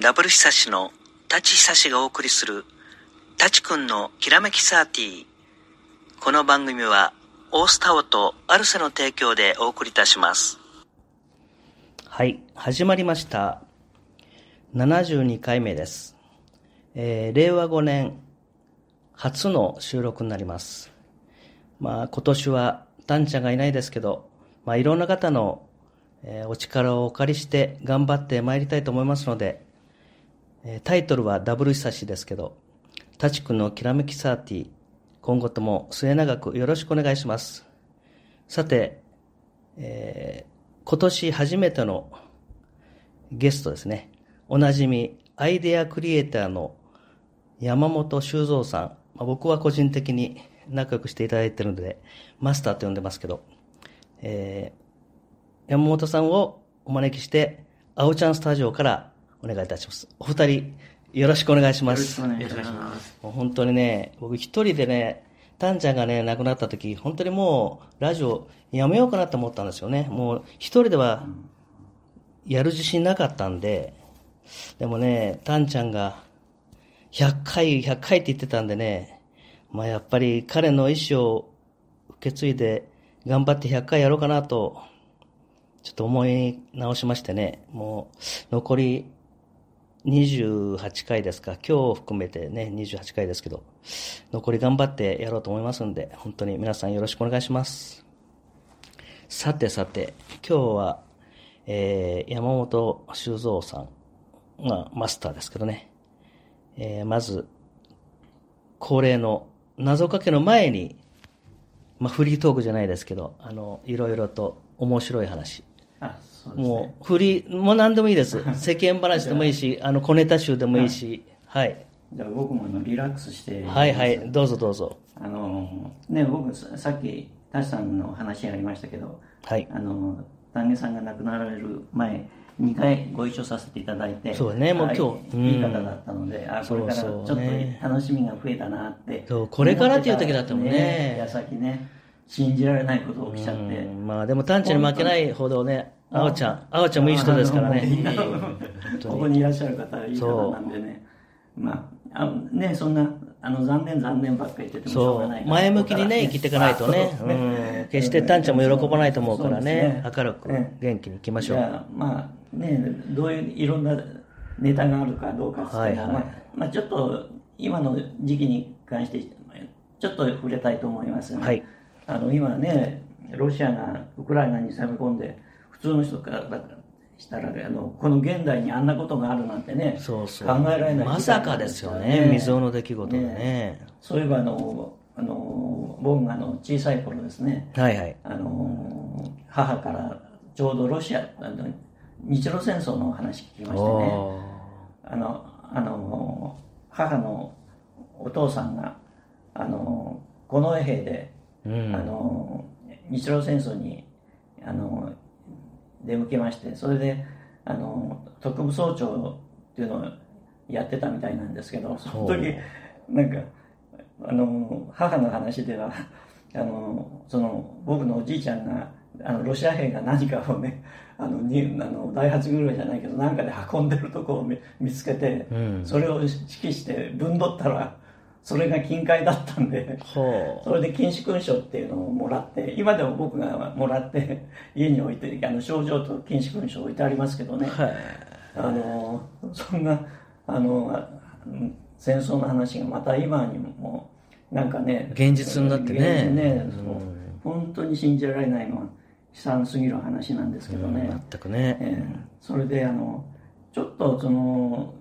ダブル久しの舘久しがお送りする舘くんのきらめきサーティー。この番組はオースタオとアルセの提供でお送りいたします。はい、始まりました。72回目です。えー令和5年初の収録になります。まあ今年はタンちゃんがいないですけど、まあいろんな方の、えーお力をお借りして頑張ってまいりたいと思いますので、タイトルはダブル久しですけど、タチ君のきらめきサーティー、今後とも末永くよろしくお願いします。さて、えー今年初めてのゲストですね。おなじみ、アイデアクリエイターの山本修造さん。まあ僕は個人的に仲良くしていただいているので、マスターと呼んでますけど、えー山本さんをお招きして、あおちゃんスタジオからお願いいたします。お二人、よろしくお願いします。よろしくお願いします。もう本当にね、僕一人でね、タンちゃんがね、亡くなった時、本当にもう、ラジオやめようかなと思ったんですよね。もう、一人では、やる自信なかったんで、でもね、タンちゃんが、100回、100回って言ってたんでね、まあやっぱり彼の意思を受け継いで、頑張って100回やろうかなと、ちょっと思い直しましてね、もう、残り28回ですか、今日含めてね、28回ですけど、残り頑張ってやろうと思いますんで、本当に皆さんよろしくお願いします。さてさて、今日は、えー山本修造さんがマスターですけどね、えーまず、恒例の謎かけの前に、まあ、フリートークじゃないですけど、あの、いろいろと面白い話、あ、もう、フリー、もう何でもいいです。世間話でもいいし、あの、小ネタ集でもいいし、はい。じゃあ僕も今リラックスして。はいはい、どうぞどうぞ。あの、ね、僕ささっき、タシさんの話ありましたけど、はい。あの、丹下さんが亡くなられる前、2回ご一緒させていただいて、そうねもうはい今日うんいい方だったので、あ、これからちょっと楽しみが増えたなって。そうこれからっていう時だったもんね矢先ね、信じられないこと起きちゃって。うんまあでも探知に負けないほどね、あおちゃん、あおちゃんもいい人ですからね。ここに。にいらっしゃる方はいい方なんでね。まあ、あのね、そんな、あの、残念残念ばっかり言っててもしょうがない、前向きにね、生きていかないとね。決してタンちゃんも喜ばないと思うからね、明るくね。元気にいきましょう。じゃあ、まあ、ね、どういういろんなネタがあるかどうかはいはい。まあ、まあ、ちょっと、今の時期に関して、ちょっと触れたいと思いますが、はい。あの、今ね、ロシアがウクライナに攻め込んで、普通の人からしたら、あの、この現代にあんなことがあるなんてね、そうそう。考えられない。まさかですよね、未曾有の出来事でね。そういえばあのあの僕があの小さい頃ですね。はいはい。あの母からちょうどロシアあの日露戦争の話聞きましてね。おあのあの母のお父さんがあの近衛兵で、ーうん。あの日露戦争にあの出向けましてそれであの特務総長っていうのをやってたみたいなんですけどその時なんかあの母の話ではあのその僕のおじいちゃんがあのロシア兵が何かをねあのにあのダイハツ車じゃないけど何かで運んでるとこを見見つけて、うん。それを指揮して分取ったらそれが金塊だったんで。ほそれで金紫勲章っていうのをもらって今でも僕がもらって家に置いてあの賞状と金紫勲章置いてありますけどねう。はい。あのそんなあのあうん戦争の話がまた今にもなんかね現実になってねねうん本当に信じられないのは悲惨すぎる話なんですけどね、全くね。ええそれであのちょっとその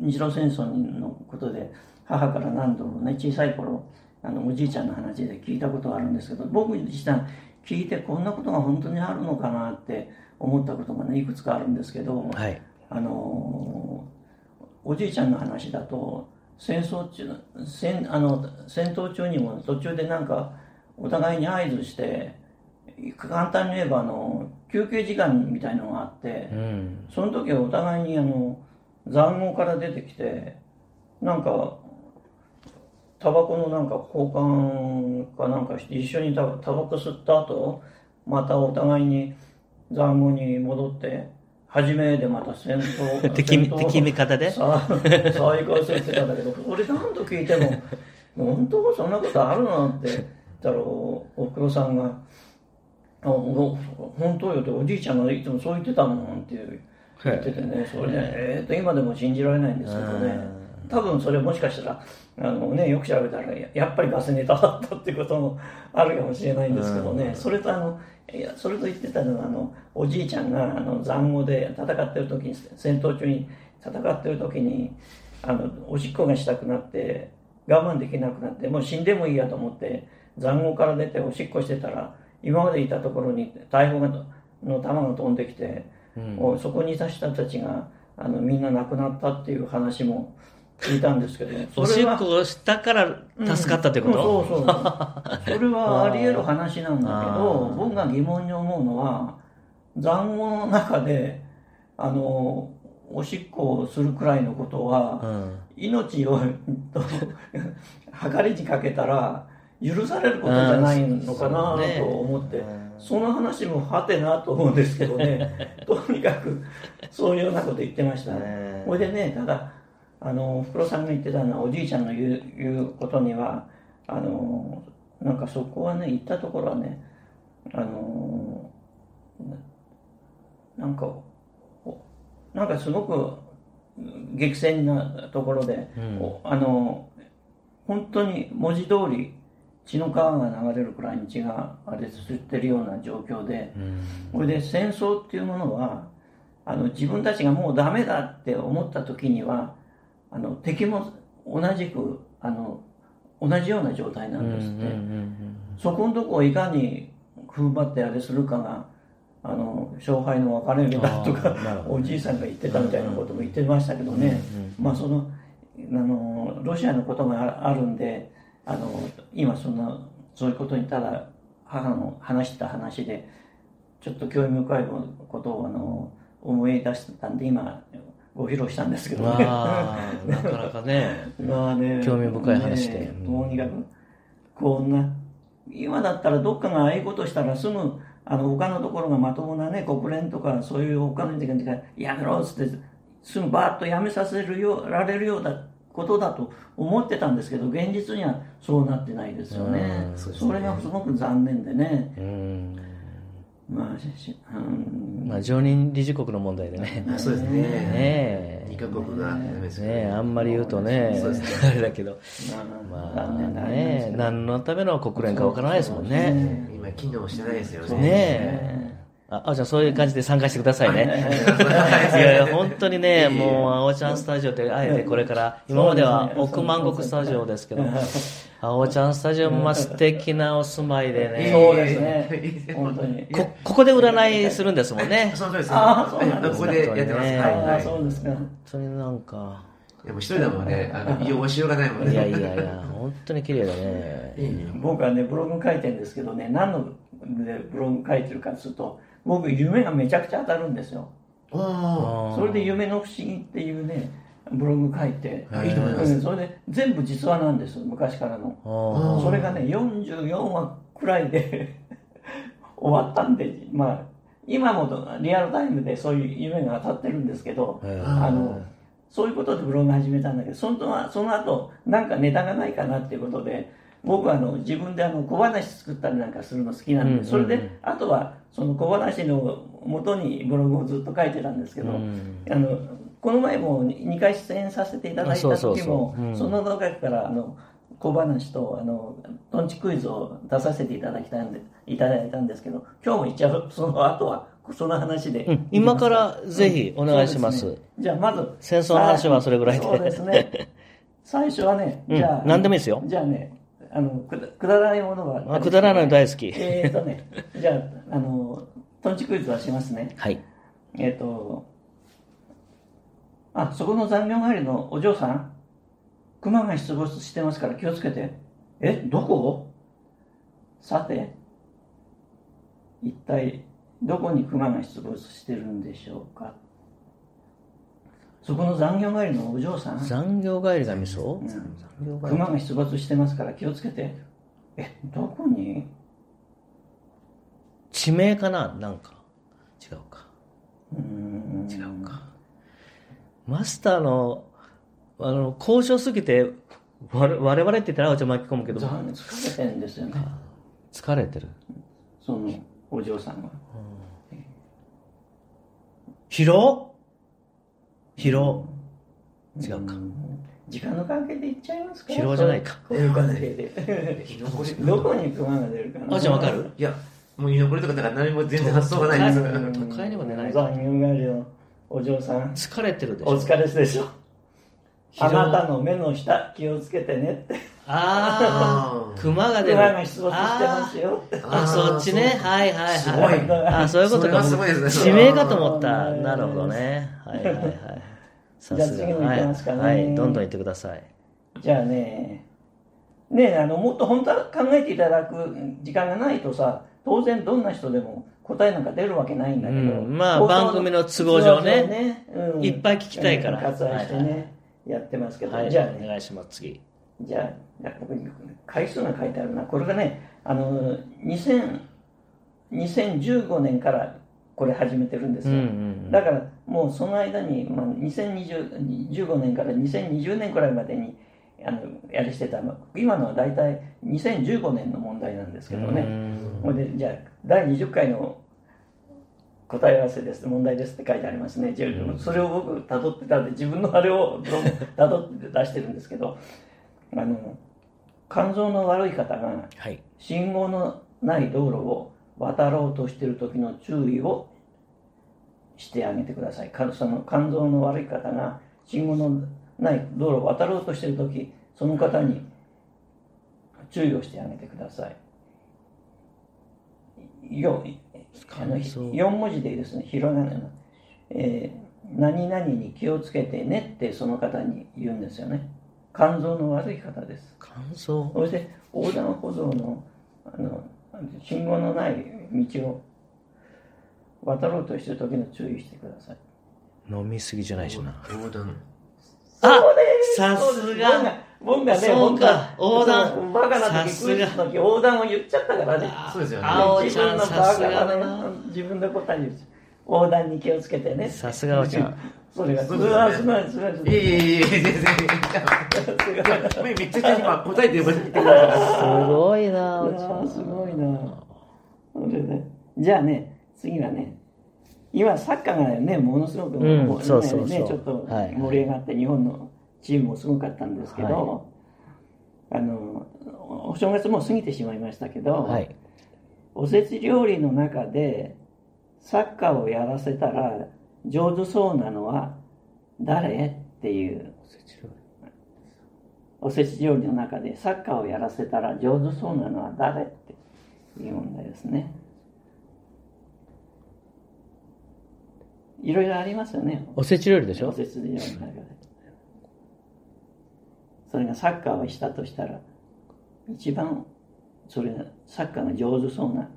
日露戦争のことで母から何度もね小さい頃あのおじいちゃんの話で聞いたことがあるんですけど僕自身聞いてこんなことが本当にあるのかなって思ったことがねいくつかあるんですけど、はい。あのおじいちゃんの話だと戦争中戦あの戦闘中にも途中でなんかお互いに合図して簡単に言えばあの休憩時間みたいのがあってうん。その時はお互いにあの塹壕から出てきてなんかタバコのなんか交換かなんかして一緒にタタバコ吸った後またお互いに塹壕に戻って初めでまた戦争 敵敵味方で？さ再開戦してた んだけど俺何度聞いても本当そんなことあるのって言ったらおおふくろさんが「あほ本当よ」っておじいちゃんがいつもそう言ってたもんって言っててね。それねえー、と今でも信じられないんですけどね多分それもしかしたらあの、ね、よく調べたらややっぱりガスネタだったっていうこともあるかもしれないんですけどね。それとあのいやそれと言ってたのはあのおじいちゃんがあの塹壕で戦ってる時に戦闘中に戦ってる時にあのおしっこがしたくなって我慢できなくなってもう死んでもいいやと思って塹壕から出ておしっこしてたら今までいたところに大砲がの弾が飛んできて、もうそこにいた人たちがあのみんな亡くなったっていう話も聞いたんですけどおしっこをしたから助かったってこと、うん。そうそうそ れはあり得る話なんだけど僕が疑問に思うのは塹壕の中であのおしっこをするくらいのことは、うん。命をと 計りにかけたら許されることじゃないのかなうんと思って、うん。その話もはてなと思うんですけどね。とにかくそういうようなこと言ってましたねこれでねただあの福呂さんが言ってたのはおじいちゃんの言う言うことにはあのなんかそこはね行ったところはねあのなんかおなんかすごく激戦なところで、おあの本当に文字通り血の川が流れるくらいに血があれ吸ってるような状況で、これで戦争っていうものはあの自分たちがもうダメだって思った時にはあの敵も同じくあの同じような状態なんですって、そこのとこをいかに踏ん張ってあれするかがあの勝敗の分かれ目だとかあーなるほどおじいさんが言ってたみたいなことも言ってましたけどね、まあそのあのロシアのことがああるんであの今そんなそういうことにただ母の話した話でちょっと興味深いことをあの思い出したんで今ご披露したんですけどね。なかなかね。まあね、興味深い話で。ねとにかくこんな今だったらどっかがああいうことしたらすぐあの他のところがまともなね国連とかそういう他の人がやめろっつってすぐバーッとやめさせるよられるようなことだと思ってたんですけど現実にはそうなってないですよね。うんそね。れがすごく残念でね。うんまあしうんまあ常任理事国の問題でね。あそうですね。ねえ。二カ国がねえあんまり言うとねあれだけど。まあまあね何のための国連かわからないですもんね今機能してないですよねねえあ、あおちゃんそういう感じで参加してくださいね。はいいやいや、本当にね、もう、あおちゃんスタジオって、あえてこれから、今までは億万石スタジオですけど、あおちゃんスタジオもまあ素敵なお住まいでね、そうですね。本当に。こ、ここで占いするんですもんね。そうですあそうなんですここでやってます。ねはい。そうですか本当になんか、でも一人だもんねあの用しようがないもんね。いやいやいや、本当に綺麗だね。僕はねブログ書いてるんですけどね何のでブログ書いてるかというと僕夢がめちゃくちゃ当たるんですよ。それで夢の不思議っていうねブログ書いて。いいと思いそれで全部実話なんです昔からの。ああそれがね44話くらいで 終わったんでまあ今もリアルタイムでそういう夢が当たってるんですけど、ーあのそういうことでブログ始めたんだけどそのその後なんかネタがないかなっていうことで僕はあの自分であの小話作ったりなんかするの好きなんで、うんうんうん。それであとはその小話の元にブログをずっと書いてたんですけど、うん。あのこの前も2回出演させていただいた時もそううん。その中からあの小話とあのトンチクイズを出させていただきたんでいただいたんですけど今日も一応その後はその話で、うん。今からぜひお願いします。そうでね。じゃあまず戦争の話はそれぐらいで。そうですね。最初はねうん。じゃあ、何でもいいですよ。じゃあねあのくだくだらないものはあくだらないの大好き。えーとね じゃああのトンチクイズはしますねはい。えっ、と、あ、そこの残業帰りのお嬢さん、熊が出没してますから気をつけて。え、どこ？さて、一体どこに熊が出没してるんでしょうかそこの残業帰りのお嬢さん、残業帰りが味噌うん。残業帰り。熊が出没してますから気をつけて。え、どこに？地名かな？なんか。違うか。うーん。違うか。マスターの、あの、交渉すぎて、我我々って言ったら、あおちゃん巻き込むけど、疲れてるんですよね。疲れてる。そのお嬢さんは。疲労疲労。違うか。時間の関係で行っちゃいますか？疲労じゃないか。こういう関係で。どこに熊が出るかな。あおちゃんわかる？いや、もう居残りとかだから何も全然発想がない。です。うん都会にも出ない残業帰りのお嬢さん。疲れてるでしょ。お疲れでしょあなたの目の下気をつけてねってああ、熊が出る。熊が出没してますよあそっちね。はいはいすごいはい。あそういうことか。それはすごいですね地名かと思った。うんなるほどね。はいはいはい。さじゃあすが。次の行きますかねはい。はいどんどん行ってください。じゃあねねあのもっと本当は考えていただく時間がないとさ当然どんな人でも答えなんか出るわけないんだけど、うんまあ番組の都合上ねうんいっぱい聞きたいからうん割愛してね、はいはいやってますけど、はい。じゃあねお願いします。次。じゃあ、ここに回数が書いてあるな。これがね、あの、2000 2015年からこれ始めてるんですよ。うんうんだからもうその間に、まあ、2015年から2020年くらいまでにあのやりしてたの今のは大体2015年の問題なんですけどうね。んこれでじゃあ第20回の答え合わせです問題ですって書いてありますね。じゃあそれを僕辿ってたんで自分のあれをどうも辿って出してるんですけどあの肝臓の悪い方がはい。信号のない道路を渡ろうとしている時の注意をしてあげてください。かその肝臓の悪い方が信号のない道路を渡ろうとしている時その方に注意をしてあげてください。よあの肝臓4文字でいいですね、ひらがなの、えー何々に気をつけてねってその方に言うんですよね。肝臓の悪い方です。肝臓そして横断歩道のあの信号のない道を渡ろうとしてる時の注意してください。飲みすぎじゃないしな。横断。あそうですさすが僕がね、そうか横断バカな時、さすがクイズの時横断を言っちゃったからね。そうですよね。自分のバカな自分で答え言う横断に気をつけてね。さすがおちゃん。それすごいすごいすごいいやいやいやいや、全然。すごいめめっちゃ今答えてること言ってくれたす。ごいな、おちゃん。ーすごいな。それでじゃあね次はね今サッカーがねものすごく、うんもねそうそうそう。ねちょっとはい盛り上がって日本のチームもすごかったんですけど、あのお正月もう過ぎてしまいましたけど、はい。おせち料理の中でサッカーをやらせたら上手そうなのは誰？っていうおせち料理の中でサッカーをやらせたら上手そうなのは誰？っていう問題ですね。いろいろありますよね。おせち料理でしょ？おせち料理の中で。それがサッカーをしたとしたら、一番それがサッカーが上手そうな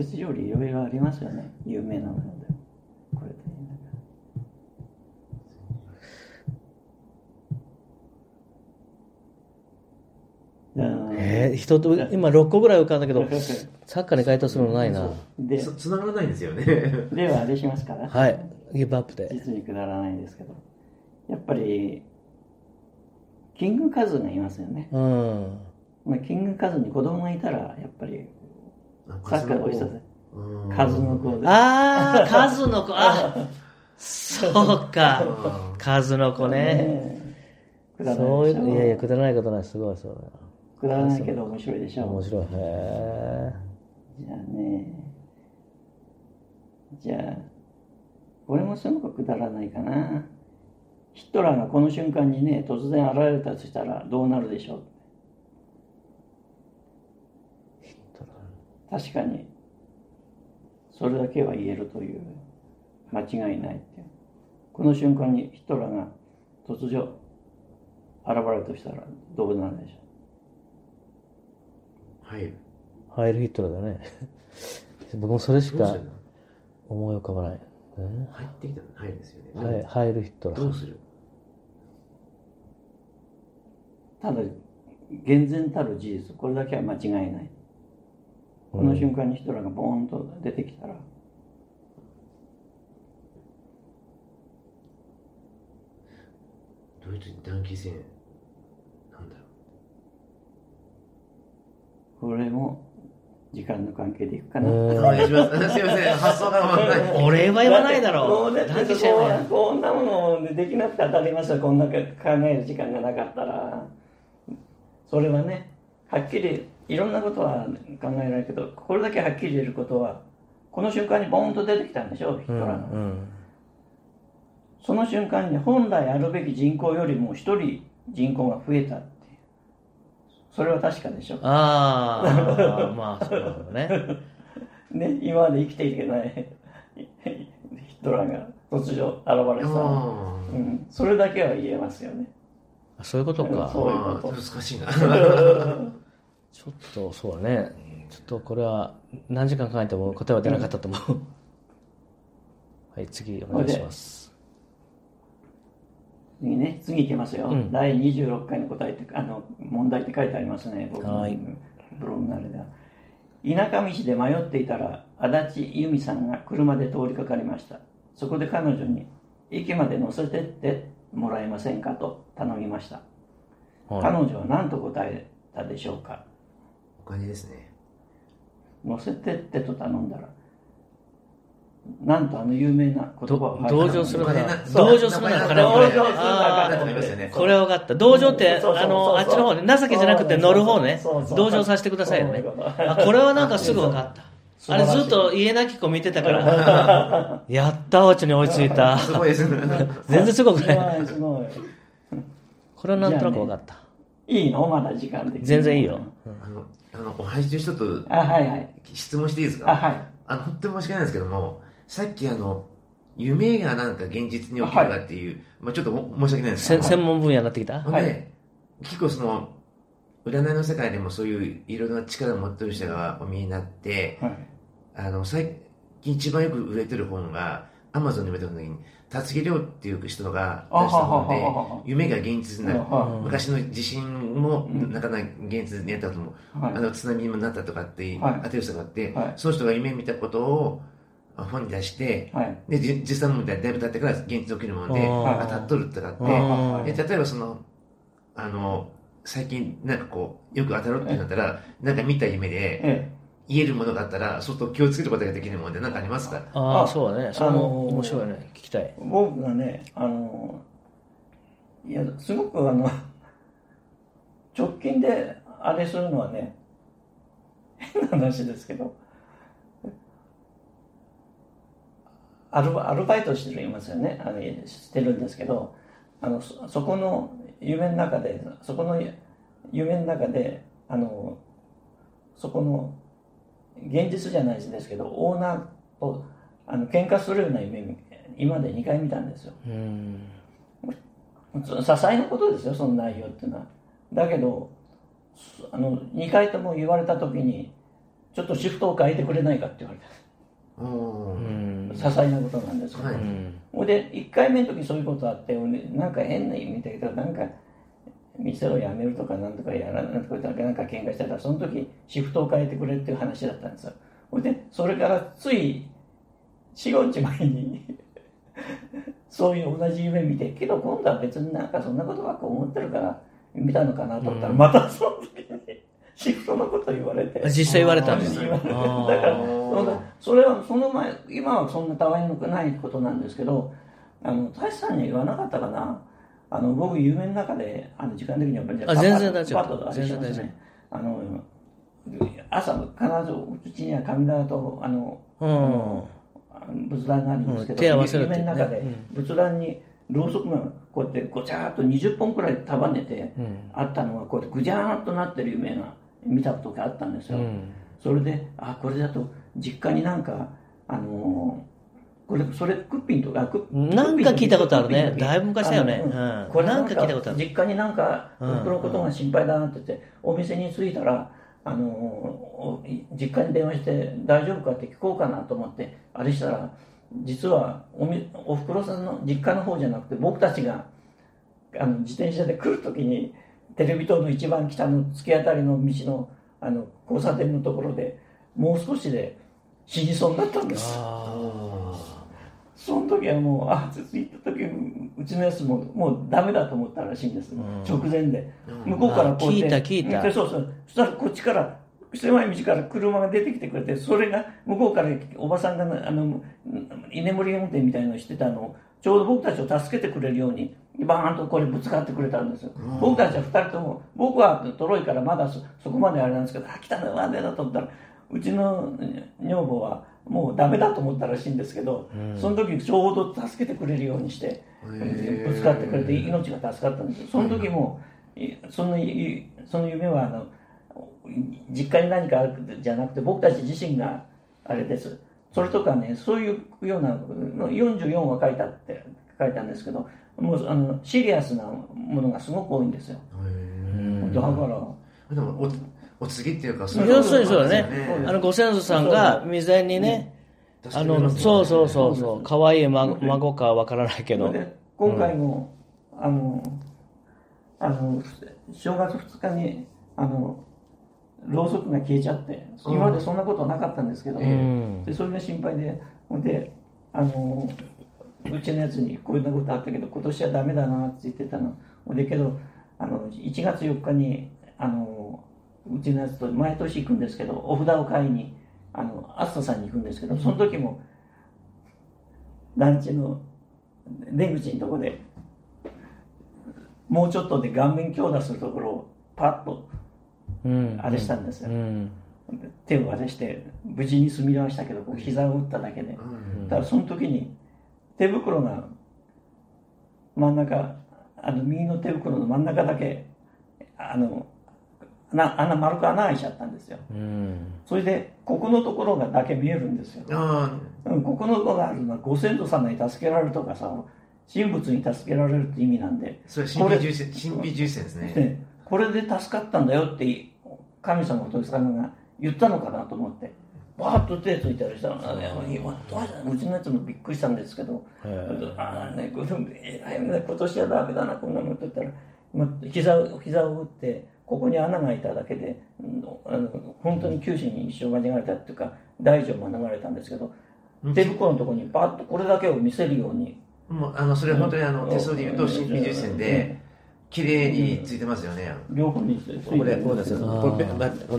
おせち料理いろいろありますよね。有名なもので。これでなんかうんえー、人と、今6個ぐらい浮かんだけど、サッカーに該当するのないな。でつ繋がらないんですよね。ではあれしますから、はい。ギブアップで。実にくだらないですけどやっぱりキングカズがいますよね、うん。まあ、キングカズに子供がいたらやっぱりサッカーのおいしさでうん数の子。であー、数の子、あそうか。数の子ね。ねくだらそういいやいや、くだらないことない。すごい、そうくだらないけど面白いでしょ。面白い。へえ。じゃあね。じゃあこれもすごくくだらないかな。ヒットラーがこの瞬間にね突然現れたとしたらどうなるでしょう確かにそれだけは言えるという間違いないっていうこの瞬間にヒトラーが突如現れるとしたらどうなるでしょはい。ハイルヒットラーだね。僕もそれしか思い浮かばない。え？入ってきたのはいですよね。ハイハイルヒットラー。どうする？ただ厳然たる事実これだけは間違いないこの瞬間にヒトラーがボーンと出てきたら、ドイツ短期戦なんだろこれも時間の関係でいくかな、うお願いします。すいません。発想が回らない。お礼は言わないだろう。もうだって短期戦はこんなものできなくて当たりますよこんな考える時間がなかったら。それはねはっきりいろんなことは考えられるけどこれだけはっきり言えることはこの瞬間にボーンと出てきたんでしょ？ヒトうんラーが、うん。その瞬間に本来あるべき人口よりも一人人口が増えたっていう。それは確かでしょ？ああ、まあ、そうだね。ね今まで生きていけない ヒトラーが突如現れた、あうん、それだけは言えますよね。あそういうことか。そういうこと。あ難しいなちょっと、そうだね。ちょっとこれは何時間考えても答えは出なかったと思う。はい、次お願いします。次ね次いきますよ、うん。第26回の答えってあの問題って書いてありますね僕のはい。ブログのあれでは。田舎道で迷っていたら足立由美さんが車で通りかかりました。そこで彼女に駅まで乗せてってもらえませんかと頼みました、はい。彼女は何と答えたでしょうかお金ですね。乗せてってと頼んだらなんとあの有名な言葉をど同情するな同情するなら金をくれ同情するなか言いますよね。ーこれは分かった。同情ってあのあっちの方ね情けじゃなくて乗る方ね。同情させてくださいよね。これはなんかすぐ分かった。あれずっと家なき子見てたから。やったオチに追いついた。全然すごくすない。これはなんとなく分かったいいの？まだ時間的に全然いいよ。あのあのお話しちょっとあはいはい。質問していいですか？あはい。あの本当に申し訳ないんですけどもさっきあの夢がなんか現実に起きるかっていう、まあ、ちょっとも申し訳ないんです。けどせ専門分野になってきた？はい。結構その占いの世界でもそういういろいろな力を持ってる人がお見えになってはい。あの最近一番よく売れてる本がアマゾンで見た時に辰木亮っていう人が出した本で夢が現実になる。は昔の地震もうんなかなか現実になったと思う、はい。あの津波にもなったとかってはい。当てる人があって、はい。その人が夢見たことをあ本に出してはい。でじ実際のものでだいぶ経ってから現実に起きるもので当たっとるとかあってあで例えばそのあの最近なんかこうよく当たるってなったらなんか見た夢でえ言えるものがあったら相当気をつけることができるもので何かありますか？あああそうだね。それもあのー面白いね。聞きたい。え僕がねあのいやすごくあの 直近であれするのはね変な話ですけどアルバアルバイトしてるいますよね。あのしてるんですけどあのそそこの夢の中でそこの夢の中であのそこの現実じゃないですけどオーナーとあの喧嘩するような夢今まで2回見たんですよ。うん。そ些細なことですよその内容っていうのは。だけどそあの2回とも言われた時にちょっとシフトを変えてくれないかって言われた。些細なことなんですけど、はい。で1回目の時そういうことあって俺なんか変な意味だけどなんか店を辞めるとかなんとかやらなんとかなんか喧嘩してたらその時シフトを変えてくれっていう話だったんですよ。ほいでそれからつい45日前に そういう同じ夢見てけど今度は別になんかそんなことばっか思ってるから見たのかなと思ったら、うん。またその時に シフトのこと言われて。実際言われたんですだからーそれはその前今はそんなたわいのないことなんですけどあの大志さんには言わなかったかなあの僕夢の中であの時間的にはやっぱりあ全然大丈夫。全然大丈ねあの朝必ずうちには神棚とあの仏壇があるんですけど、夢の中で仏壇にろうそくがこうやってごちゃーっと20本くらい束ねてうん。あったのがこうやってぐじゃーっとなってる夢が見たことがあったんですよ、うん。それであこれだと実家になんかあのーこれそれクッピンとかクッなんか聞いたことあるね。だいぶ昔だよねうん。これなんか聞いたことある。実家になんかうん。僕のことが心配だなって言ってお店に着いたらあの実家に電話して大丈夫かって聞こうかなと思ってあれしたら実はおみおふくろさんの実家の方じゃなくて僕たちがあの自転車で来る時にテレビ塔の一番北の突き当たりの道のあの交差点のところでもう少しで死にそうになったんですその時はもうあ行った時うちのやつももうダメだと思ったらしいんです、直前で。向こうからこうやって。あ聞いた聞いた。でそうそう。そしたらこっちから狭い道から車が出てきてくれてそれが向こうからおばさんがあの居眠り運転みたいなのをしてたのをちょうど僕たちを助けてくれるようにバーンとこれぶつかってくれたんですよ、僕たちは2人とも僕はトロいからまだそそこまであれなんですけどあ来たなわねだと思ったらうちの女房はもうダメだと思ったらしいんですけど、その時ちょうど助けてくれるようにしてぶつかってくれて命が助かったんですよ。その時もいそのいその夢はあの実家に何かあるじゃなくて僕たち自身があれです。それとかねそういうような44は書いたって書いたんですけどもうあのシリアスなものがすごく多いんですよ。だからでもおお告げっていうかそう要するにそうだね。あのご先祖さんが未然にね、あのそうそうそうそう。可愛い孫孫かわからないけど。で今回も、あのあの正月2日にあのろうそくが消えちゃって今までそんなことなかったんですけど、ん。でそれが心配でほんであのうちのやつにこういうようなことあったけど今年はダメだなって言ってたの。でけどあの1月4日にあのうちのやつと毎年行くんですけどお札を買いにあのアストさんに行くんですけどその時も団地の出口のとこでもうちょっとで顔面強打するところをパッとうん。あれしたんですよ、うん。手をあれして無事に済みましたけどこう膝を打っただけで、だからその時に手袋が真ん中あの右の手袋の真ん中だけあのな穴丸く穴開いちゃったんですよ。うん。それでここのところがだけ見えるんですよ。あうんここのところがあるのはご先祖様に助けられるとかさ神仏に助けられるって意味なんで。あそれ神秘重視神秘重視ですね。でこれで助かったんだよって神様仏様が言ったのかなと思って。バーッと手ついたりしたらう。ちのやつもびっくりしたんですけど。ああねこれえらいね。今年はダメだなこんなのって言ったらま膝を膝を打ってここに穴が開いただけでうんあの本当に九死に一生免れたっていうか大事を免れたんですけど手袋のところにバッとこれだけを見せるように。もうあのそれは本当にあの手相で言うと神秘重視線で綺麗についてますよね両方について。これこうですよ。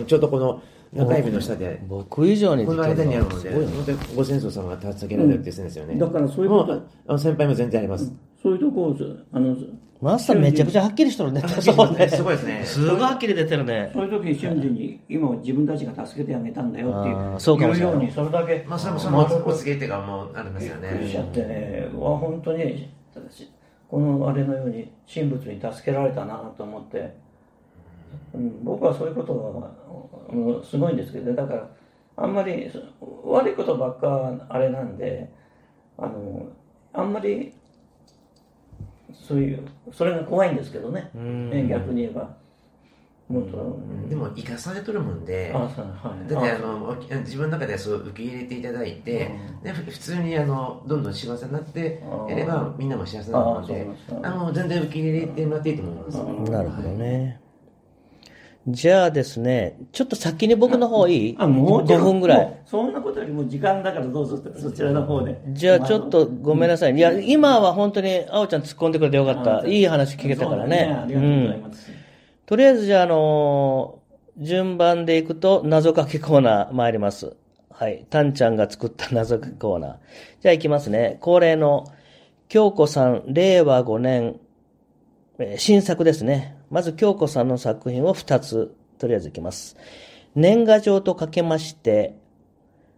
ちょうどこの中指の下で。僕以上にこの間にあるのすごいなで本当にご先祖様が助けられるって言んですよね。だからそういうこと。あの先輩も全然あります。そういうとこをあのマスターめちゃくちゃはっきりしとるね。そうね。すごいですね。すごいはっきり出てるね。そういう時に瞬時に今は自分たちが助けてあげたんだよっていうそうかもしれない。言うようにそれだけ。まあそれもそのお告げっていうかもうありますよびっくりしちゃねってね。うわ本当にこのあれのように神仏に助けられたなと思って、うん、僕はそういうことはうんすごいんですけどだからあんまり悪いことばっかあれなんであのあんまりそういうそれが怖いんですけどねね逆に言えば。もっと、でも生かされとるもんであそうはい。だってああのお自分の中でそう受け入れていただいて、でふ普通にあのどんどん幸せになってやればみんなも幸せなのであそうそうあの全然受け入れてもらっていいと思います、なるほどねじゃあですねちょっと先に僕の方いい？あもう5分ぐらいそんなことよりも時間だからどうぞそちらの方でじゃあちょっとごめんなさい。いや、今は本当に、あおちゃん突っ込んでくれてよかった。いい話聞けたからね。ありがとうございます、とりあえずじゃあ、あのー順番でいくと、謎かけコーナー参ります。はい。たんちゃんが作った謎かけコーナー。じゃあ行きますね。恒例の、京子さん、令和5年、えー新作ですね。まず京子さんの作品を2つ、とりあえずいきます。年賀状とかけまして、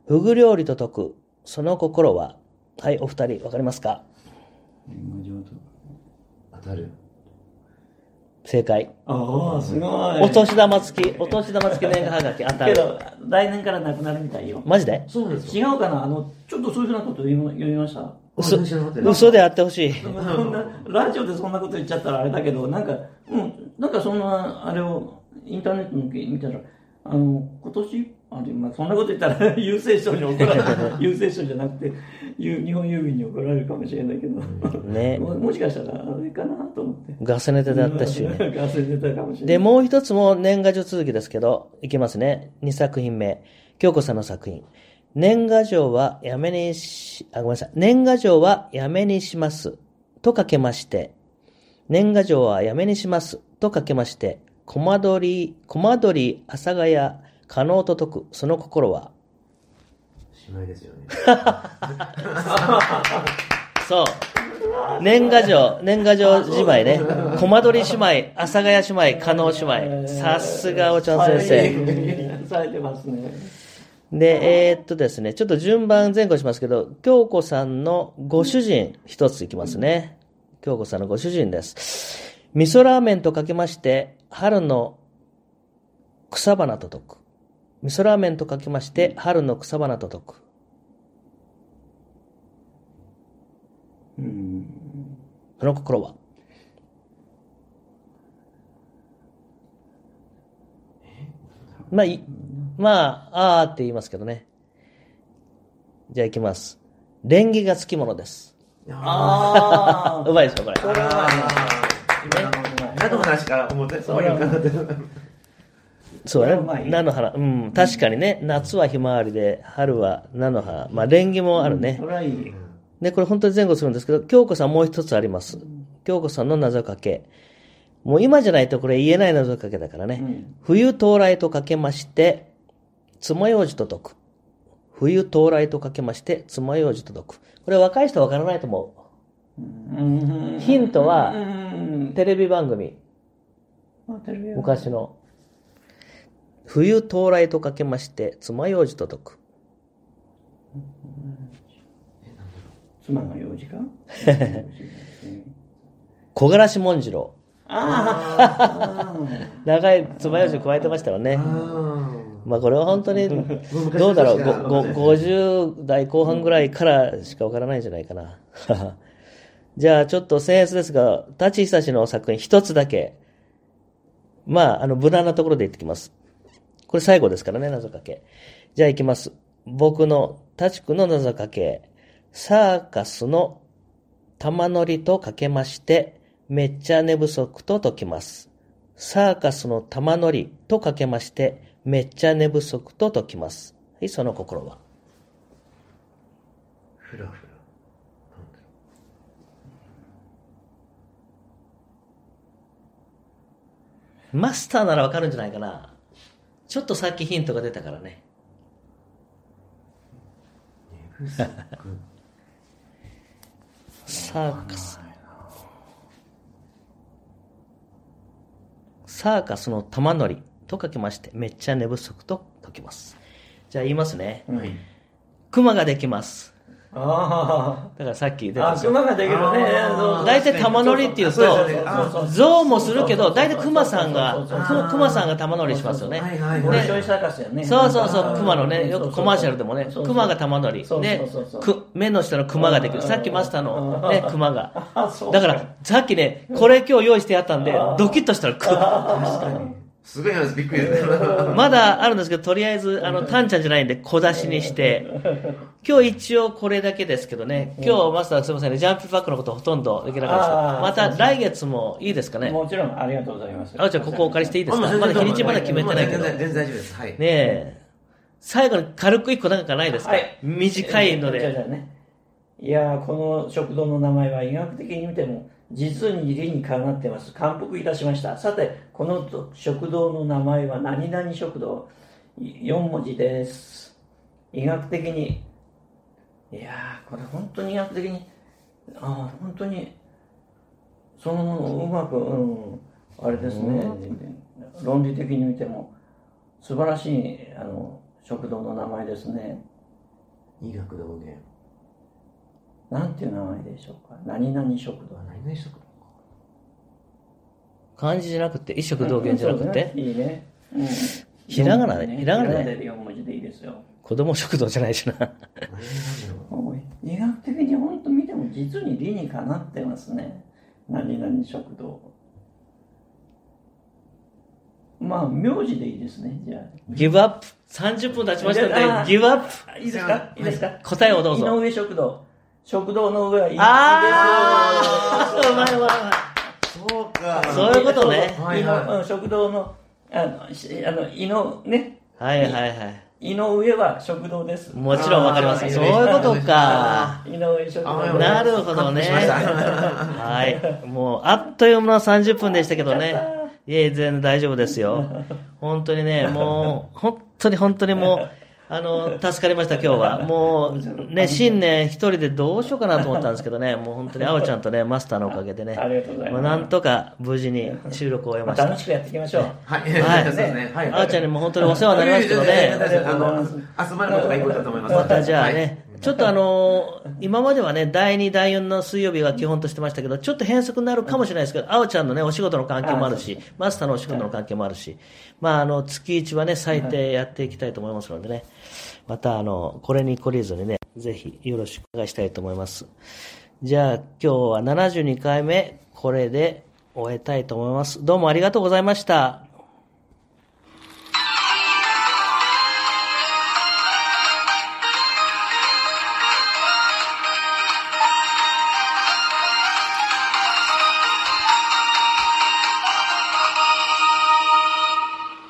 フグ料理と解く、その心は、はい、お二人、わかりますか？当たる。正解。ああすごい。お年玉付き、お年玉付き年賀はがき当たる。けど来年からなくなるみたいよ。マジで？そうです違うかな？あのちょっとそういうふうなこと言いました？嘘。嘘であってほしい。ラジオでそんなこと言っちゃったらあれだけどなんかうんなんかそんなあれをインターネットの見たらあの今年あでまあ、そんなこと言ったら郵政省に怒られる郵政省じゃなくてゆ日本郵便に怒られるかもしれないけど、ね。ももしかしたらあれかなと思ってガスネタだったしね。ガス出たかもしれないで、もう一つも年賀状続きですけど、いきますね。2作品目。京子さんの作品。年賀状はやめにし、あ、ごめんなさい。年賀状はやめにします。とかけまして、年賀状はやめにします。とかけまして、コマドリ、コマドリ、阿佐ヶ谷、可能と解く、その心は？しまいですよね。そう。年賀状、年賀状姉妹ね。コマドリ姉妹、阿佐ヶ谷姉妹、加納姉妹。さすがおちゃん先生。されてますねで、えーっとですね、ちょっと順番前後しますけど、京子さんのご主人、一ついきますね。京子さんのご主人です。味噌ラーメンとかけまして、春の草花と解く。味噌ラーメンとかけまして、春の草花と解く。うんその心は？まあ、いまあ、あーって言いますけどね。じゃあ行きます。縁起がつきものです。あ うまいでしょ、これ。これは今、何の話か思って、そういう感じで。そうねこれはうまい。菜の花。うん、確かにね、夏はひまわりで、春は菜の花。まあ、縁起もあるねそ。れはいいで、これ本当に前後するんですけど、京子さんもう一つあります。京子さんの謎かけ。もう今じゃないとこれ言えない謎かけだからね。うん冬到来とかけまして、爪楊枝と解く。冬到来とかけまして、爪楊枝と解く。これ若い人はわからないと思うんう。ヒントはう、んテレビ番組、昔の。冬到来とかけまして、爪楊枝と解く。妻の用事か？小柄し紋次郎。あ 長い爪楊枝加えてましたよね。まあこれは本当に、どうだろう、ごご50代後半ぐらいからしかわからないんじゃないかな。じゃあちょっと僭越ですが、舘久志の作品一つだけ、まあ、あの、無難なところで言ってきます。これ最後ですからね、謎かけ。じゃあ行きます。僕の、舘くんの謎かけ。サーカスの玉乗りとかけまして、めっちゃ寝不足と解きます。サーカスの玉乗りとかけまして、めっちゃ寝不足と解きます。はい、その心は。ふらふら。マスターならわかるんじゃないかな。ちょっとさっきヒントが出たからね。サーカス。サーカスの玉乗りとかけまして、めっちゃ寝不足と解きます。じゃあ言いますね。あ熊ができます。あだからさっき出たあ熊ができるね。大体玉乗りっていうと象もするけど、大体熊さんが熊さんが玉乗りしますよね。そうそうそう、熊のね、うんよくコマーシャルでもね熊が玉乗り。そうで目の下の熊ができる。さっきマスターのね、熊が。だから、さっきね、これ今日用意してやったんで、ドキッとしたら、く確かに。すごいです、びっくりです。まだあるんですけど、とりあえず、あの、タンちゃんじゃないんで、小出しにして、今日一応これだけですけどね、今日マスターすみませんね、ジャンプバックのことほとんどできなかったです。また来月もいいですかね？もちろんありがとうございます。あおちゃん、ここお借りしていいですか？まだ日にちまだ決めてないけど。ね全然全然大丈夫です。はい。え、最後に軽く一個なんかないですか、はい。短いので。いやーこの食堂の名前は医学的に見ても実に理にかなってます。感服いたしました。さてこの食堂の名前は何々食堂。4文字です。医学的に。いやーこれ本当に医学的にああ本当にそのものをうまく、うん、あれですね。論理的に見ても素晴らしいあの食堂の名前ですね。医学道元。なんていう名前でしょうか？何々食堂何々しとく漢字じゃなくて、一色同源じゃなくて、いいね。うんひらがなでねひらがなでひらがなで4文字でいいですよ。子供食堂じゃないしな。医学的に本当見ても実に理にかなってますね。何々食堂。まあ、名字でいいですね、じゃあ。ギブアップ。30分経ちましたので、ギブアップ。あいいですか？いいですか？答えをどうぞ井上食堂。食堂の上はいいあーうまいうまいうまい。そうか。そういうことね食堂の、あの、しあの井のね、はいはいはい。井の上は食堂です。もちろんわかります。そういうことか。井上食堂あなるほどね。はい。もう、あっという間の30分でしたけどね。いえ、全然大丈夫ですよ。本当にね、もう、本当に本当にもう、あの、助かりました、今日は。もう、ね、新年一人でどうしようかなと思ったんですけどね、もう本当に、あおちゃんとね、マスターのおかげでね。ありがとうございますもうなんとか無事に収録を終えました。まあ楽しくやっていきましょう。はい。はいそうですね。はい。あおちゃんにも本当にお世話になりますけどね。あの、集まることがいいことだと思います。またじゃあはいね、ちょっとあのー今まではね、第2、第4の水曜日が基本としてましたけど、ちょっと変則になるかもしれないですけど、あおちゃんのね、お仕事の関係もあるし、マスターのお仕事の関係もあるし、まあ、あの、月1はね、最低やっていきたいと思いますのでね、またあの、これに懲りずにね、ぜひよろしくお願いしたいと思います。じゃあ、今日は72回目、これで終えたいと思います。どうもありがとうございました。